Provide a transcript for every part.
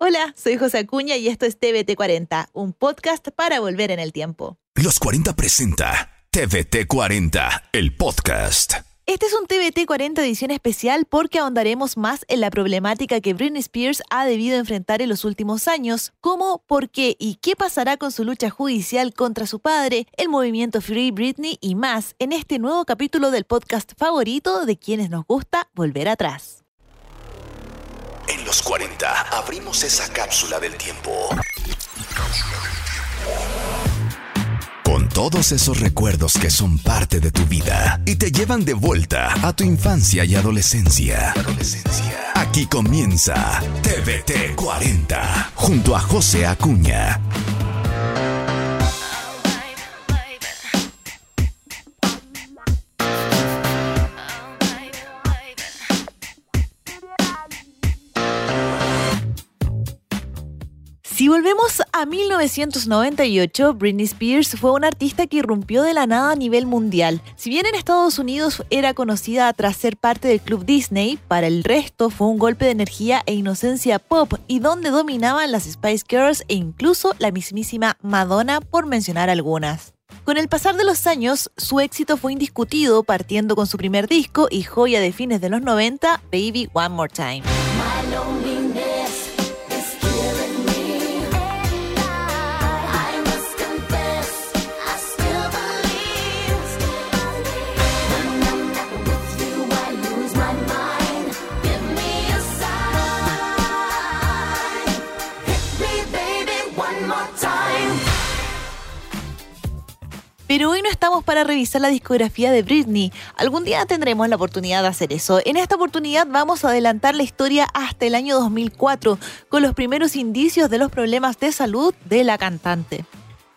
Hola, soy José Acuña y esto es TVT40, un podcast para volver en el tiempo. Los 40 presenta TVT40, el podcast. Este es un TVT 40 edición especial porque ahondaremos más en la problemática que Britney Spears ha debido enfrentar en los últimos años, como por qué y qué pasará con su lucha judicial contra su padre, el movimiento Free Britney y más en este nuevo capítulo del podcast favorito de quienes nos gusta volver atrás. En los 40 abrimos esa cápsula del tiempo. Con todos esos recuerdos que son parte de tu vida y te llevan de vuelta a tu infancia y adolescencia. Aquí comienza TVT 40 junto a José Acuña. Si volvemos a 1998, Britney Spears fue una artista que irrumpió de la nada a nivel mundial. Si bien en Estados Unidos era conocida tras ser parte del club Disney, para el resto fue un golpe de energía e inocencia pop y donde dominaban las Spice Girls e incluso la mismísima Madonna por mencionar algunas. Con el pasar de los años, su éxito fue indiscutido, partiendo con su primer disco y joya de fines de los 90, Baby One More Time. Pero hoy no estamos para revisar la discografía de Britney. Algún día tendremos la oportunidad de hacer eso. En esta oportunidad vamos a adelantar la historia hasta el año 2004, con los primeros indicios de los problemas de salud de la cantante.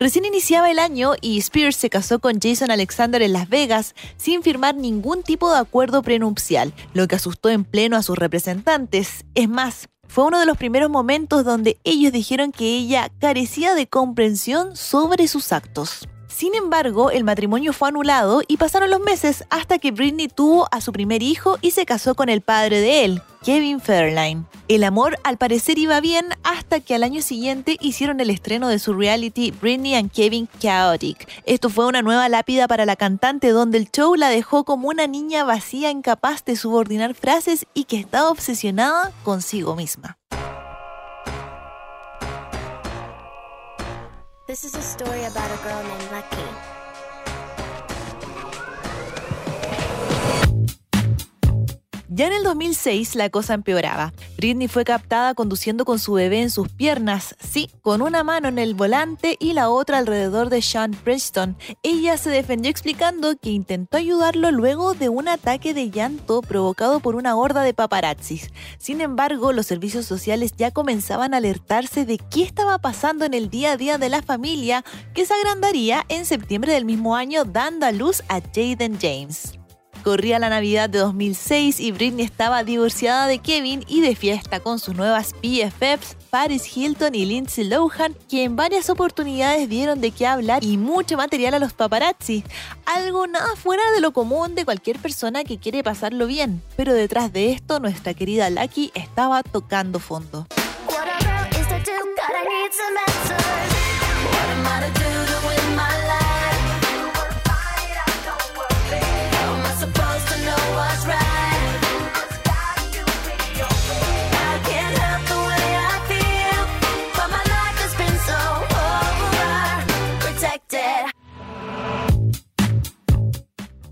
Recién iniciaba el año y Spears se casó con Jason Alexander en Las Vegas sin firmar ningún tipo de acuerdo prenupcial, lo que asustó en pleno a sus representantes. Es más, fue uno de los primeros momentos donde ellos dijeron que ella carecía de comprensión sobre sus actos. Sin embargo, el matrimonio fue anulado y pasaron los meses hasta que Britney tuvo a su primer hijo y se casó con el padre de él, Kevin Fairline. El amor al parecer iba bien hasta que al año siguiente hicieron el estreno de su reality Britney and Kevin Chaotic. Esto fue una nueva lápida para la cantante donde el show la dejó como una niña vacía incapaz de subordinar frases y que estaba obsesionada consigo misma. This is a story about a girl named Lucky. Ya en el 2006 la cosa empeoraba. Britney fue captada conduciendo con su bebé en sus piernas, sí, con una mano en el volante y la otra alrededor de Sean Preston. Ella se defendió explicando que intentó ayudarlo luego de un ataque de llanto provocado por una horda de paparazzis. Sin embargo, los servicios sociales ya comenzaban a alertarse de qué estaba pasando en el día a día de la familia, que se agrandaría en septiembre del mismo año dando a luz a Jaden James. Corría la Navidad de 2006 y Britney estaba divorciada de Kevin y de fiesta con sus nuevas PFFs, Paris Hilton y Lindsay Lohan, que en varias oportunidades dieron de qué hablar y mucho material a los paparazzi. Algo nada fuera de lo común de cualquier persona que quiere pasarlo bien. Pero detrás de esto, nuestra querida Lucky estaba tocando fondo.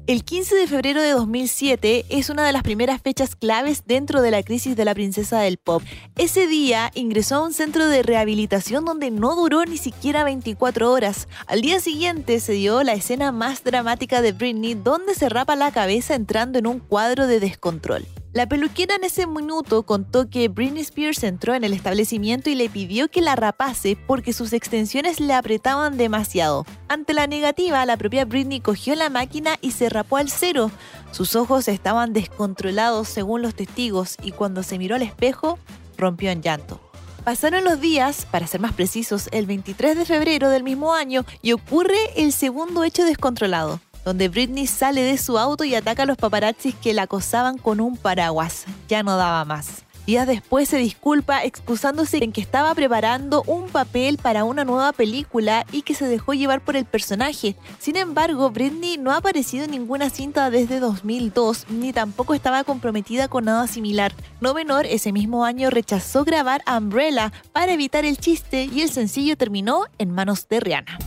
El 15 de febrero de 2007 es una de las primeras fechas claves dentro de la crisis de la princesa del pop. Ese día ingresó a un centro de rehabilitación donde no duró ni siquiera 24 horas. Al día siguiente se dio la escena más dramática de Britney donde se rapa la cabeza entrando en un cuadro de descontrol. La peluquera en ese minuto contó que Britney Spears entró en el establecimiento y le pidió que la rapase porque sus extensiones le apretaban demasiado. Ante la negativa, la propia Britney cogió la máquina y se rapó al cero. Sus ojos estaban descontrolados según los testigos y cuando se miró al espejo, rompió en llanto. Pasaron los días, para ser más precisos, el 23 de febrero del mismo año y ocurre el segundo hecho descontrolado donde Britney sale de su auto y ataca a los paparazzis que la acosaban con un paraguas. Ya no daba más. Días después se disculpa excusándose en que estaba preparando un papel para una nueva película y que se dejó llevar por el personaje. Sin embargo, Britney no ha aparecido en ninguna cinta desde 2002 ni tampoco estaba comprometida con nada similar. No menor, ese mismo año rechazó grabar Umbrella para evitar el chiste y el sencillo terminó en manos de Rihanna.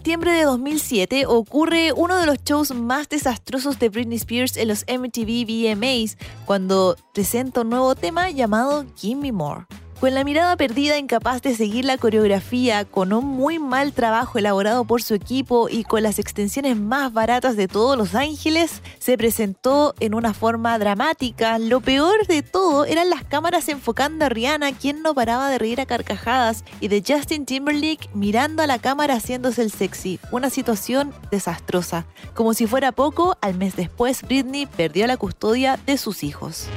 Septiembre de 2007 ocurre uno de los shows más desastrosos de Britney Spears en los MTV VMAs, cuando presenta un nuevo tema llamado Gimme More. Con la mirada perdida, incapaz de seguir la coreografía, con un muy mal trabajo elaborado por su equipo y con las extensiones más baratas de todos Los Ángeles, se presentó en una forma dramática. Lo peor de todo eran las cámaras enfocando a Rihanna, quien no paraba de reír a carcajadas, y de Justin Timberlake mirando a la cámara haciéndose el sexy. Una situación desastrosa. Como si fuera poco, al mes después Britney perdió la custodia de sus hijos.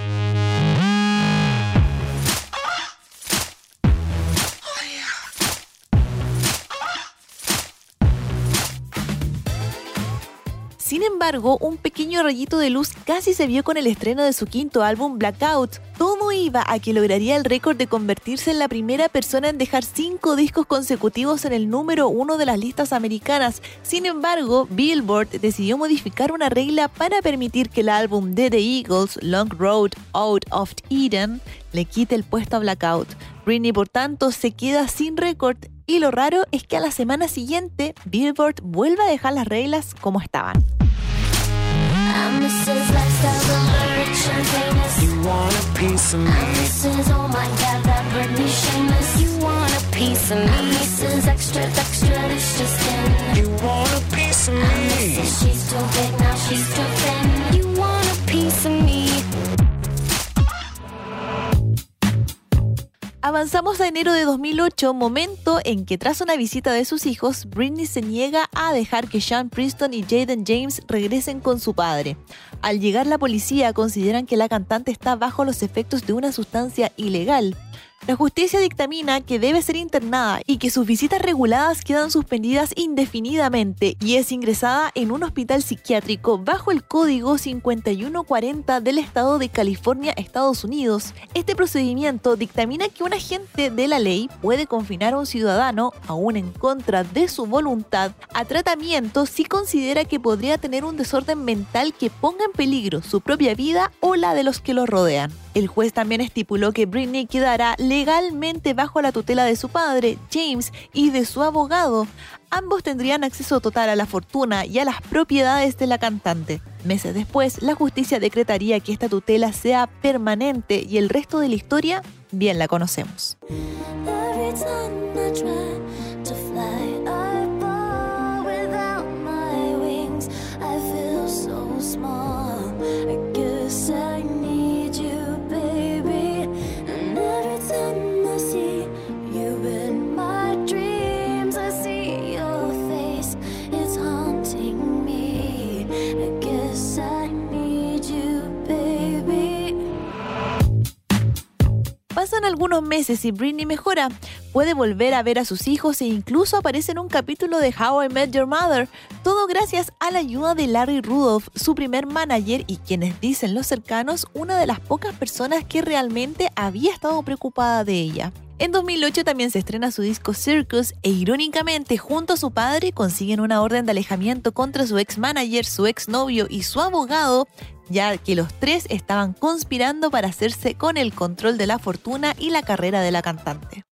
Sin embargo, un pequeño rayito de luz casi se vio con el estreno de su quinto álbum Blackout. Todo iba a que lograría el récord de convertirse en la primera persona en dejar cinco discos consecutivos en el número uno de las listas americanas. Sin embargo, Billboard decidió modificar una regla para permitir que el álbum de The Eagles, Long Road Out of Eden, le quite el puesto a Blackout. Britney, por tanto, se queda sin récord y lo raro es que a la semana siguiente Billboard vuelve a dejar las reglas como estaban. You want a me. Avanzamos a enero de 2008, momento en que tras una visita de sus hijos, Britney se niega a dejar que Sean Preston y Jaden James regresen con su padre. Al llegar la policía consideran que la cantante está bajo los efectos de una sustancia ilegal. La justicia dictamina que debe ser internada y que sus visitas reguladas quedan suspendidas indefinidamente y es ingresada en un hospital psiquiátrico bajo el código 5140 del estado de California, Estados Unidos. Este procedimiento dictamina que un agente de la ley puede confinar a un ciudadano, aún en contra de su voluntad, a tratamiento si considera que podría tener un desorden mental que ponga en peligro su propia vida o la de los que lo rodean. El juez también estipuló que Britney quedará legalmente bajo la tutela de su padre, James, y de su abogado. Ambos tendrían acceso total a la fortuna y a las propiedades de la cantante. Meses después, la justicia decretaría que esta tutela sea permanente y el resto de la historia bien la conocemos. Algunos meses y Britney mejora. Puede volver a ver a sus hijos e incluso aparece en un capítulo de How I Met Your Mother. Todo gracias a la ayuda de Larry Rudolph, su primer manager y quienes dicen los cercanos, una de las pocas personas que realmente había estado preocupada de ella. En 2008 también se estrena su disco Circus e irónicamente junto a su padre consiguen una orden de alejamiento contra su ex manager, su ex novio y su abogado ya que los tres estaban conspirando para hacerse con el control de la fortuna y la carrera de la cantante.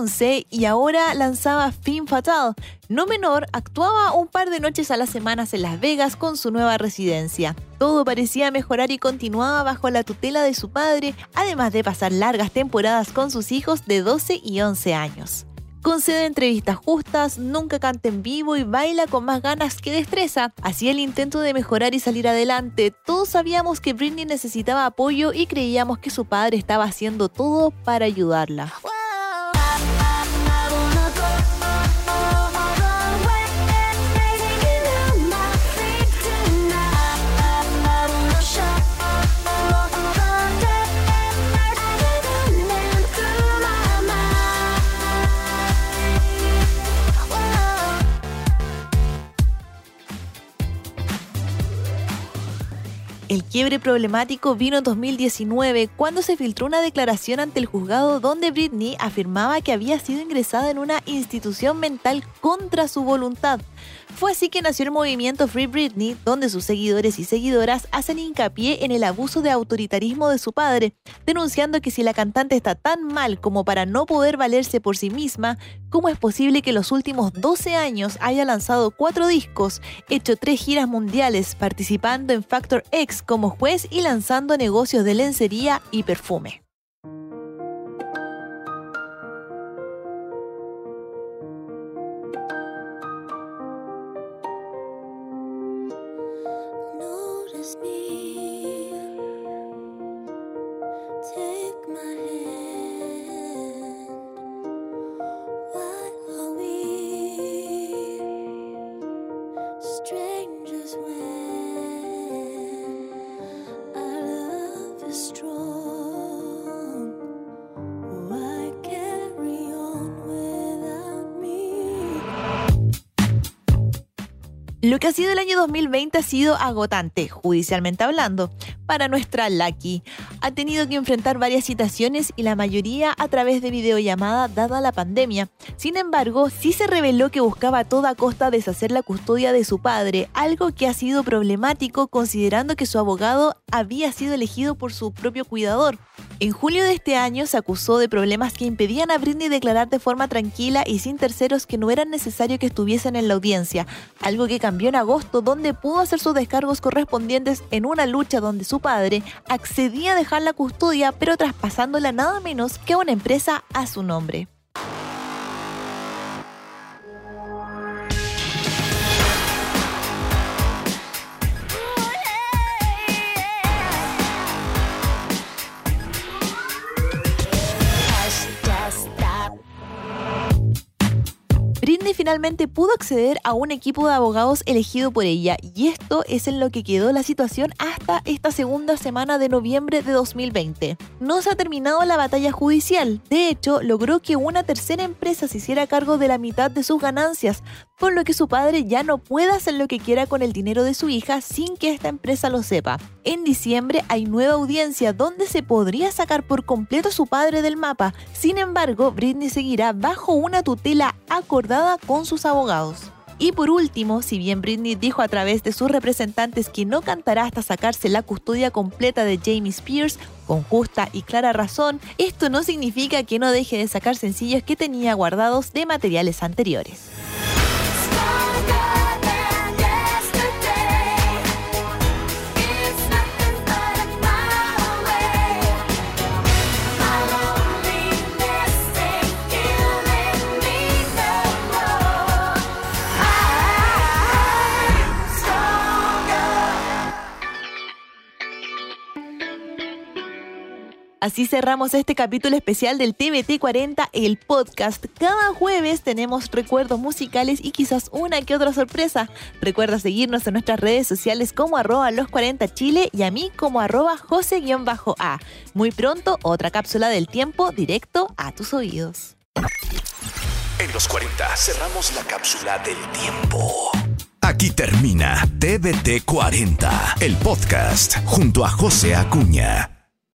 2011 y ahora lanzaba Fin Fatal. No menor, actuaba un par de noches a las semanas en Las Vegas con su nueva residencia. Todo parecía mejorar y continuaba bajo la tutela de su padre, además de pasar largas temporadas con sus hijos de 12 y 11 años. Concede entrevistas justas, nunca canta en vivo y baila con más ganas que destreza. Hacía el intento de mejorar y salir adelante. Todos sabíamos que Britney necesitaba apoyo y creíamos que su padre estaba haciendo todo para ayudarla. Quiebre problemático vino en 2019 cuando se filtró una declaración ante el juzgado donde Britney afirmaba que había sido ingresada en una institución mental contra su voluntad. Fue así que nació el movimiento Free Britney, donde sus seguidores y seguidoras hacen hincapié en el abuso de autoritarismo de su padre, denunciando que si la cantante está tan mal como para no poder valerse por sí misma, ¿cómo es posible que en los últimos 12 años haya lanzado cuatro discos, hecho tres giras mundiales, participando en Factor X como juez y lanzando negocios de lencería y perfume? Lo que ha sido el año 2020 ha sido agotante, judicialmente hablando, para nuestra Lucky. Ha tenido que enfrentar varias citaciones y la mayoría a través de videollamada dada la pandemia. Sin embargo, sí se reveló que buscaba a toda costa deshacer la custodia de su padre, algo que ha sido problemático considerando que su abogado había sido elegido por su propio cuidador. En julio de este año se acusó de problemas que impedían a Britney declarar de forma tranquila y sin terceros que no era necesario que estuviesen en la audiencia, algo que cambió en agosto donde pudo hacer sus descargos correspondientes en una lucha donde su padre accedía a dejar la custodia pero traspasándola nada menos que a una empresa a su nombre. Finalmente pudo acceder a un equipo de abogados elegido por ella y esto es en lo que quedó la situación hasta esta segunda semana de noviembre de 2020. No se ha terminado la batalla judicial, de hecho logró que una tercera empresa se hiciera cargo de la mitad de sus ganancias, por lo que su padre ya no puede hacer lo que quiera con el dinero de su hija sin que esta empresa lo sepa. En diciembre hay nueva audiencia donde se podría sacar por completo a su padre del mapa, sin embargo Britney seguirá bajo una tutela acordada con sus abogados. Y por último, si bien Britney dijo a través de sus representantes que no cantará hasta sacarse la custodia completa de Jamie Spears, con justa y clara razón, esto no significa que no deje de sacar sencillos que tenía guardados de materiales anteriores. Así cerramos este capítulo especial del TBT 40, el podcast. Cada jueves tenemos recuerdos musicales y quizás una que otra sorpresa. Recuerda seguirnos en nuestras redes sociales como arroba los 40 Chile y a mí como arroba José-A. Muy pronto, otra cápsula del tiempo directo a tus oídos. En los 40 cerramos la cápsula del tiempo. Aquí termina TBT 40, el podcast junto a José Acuña.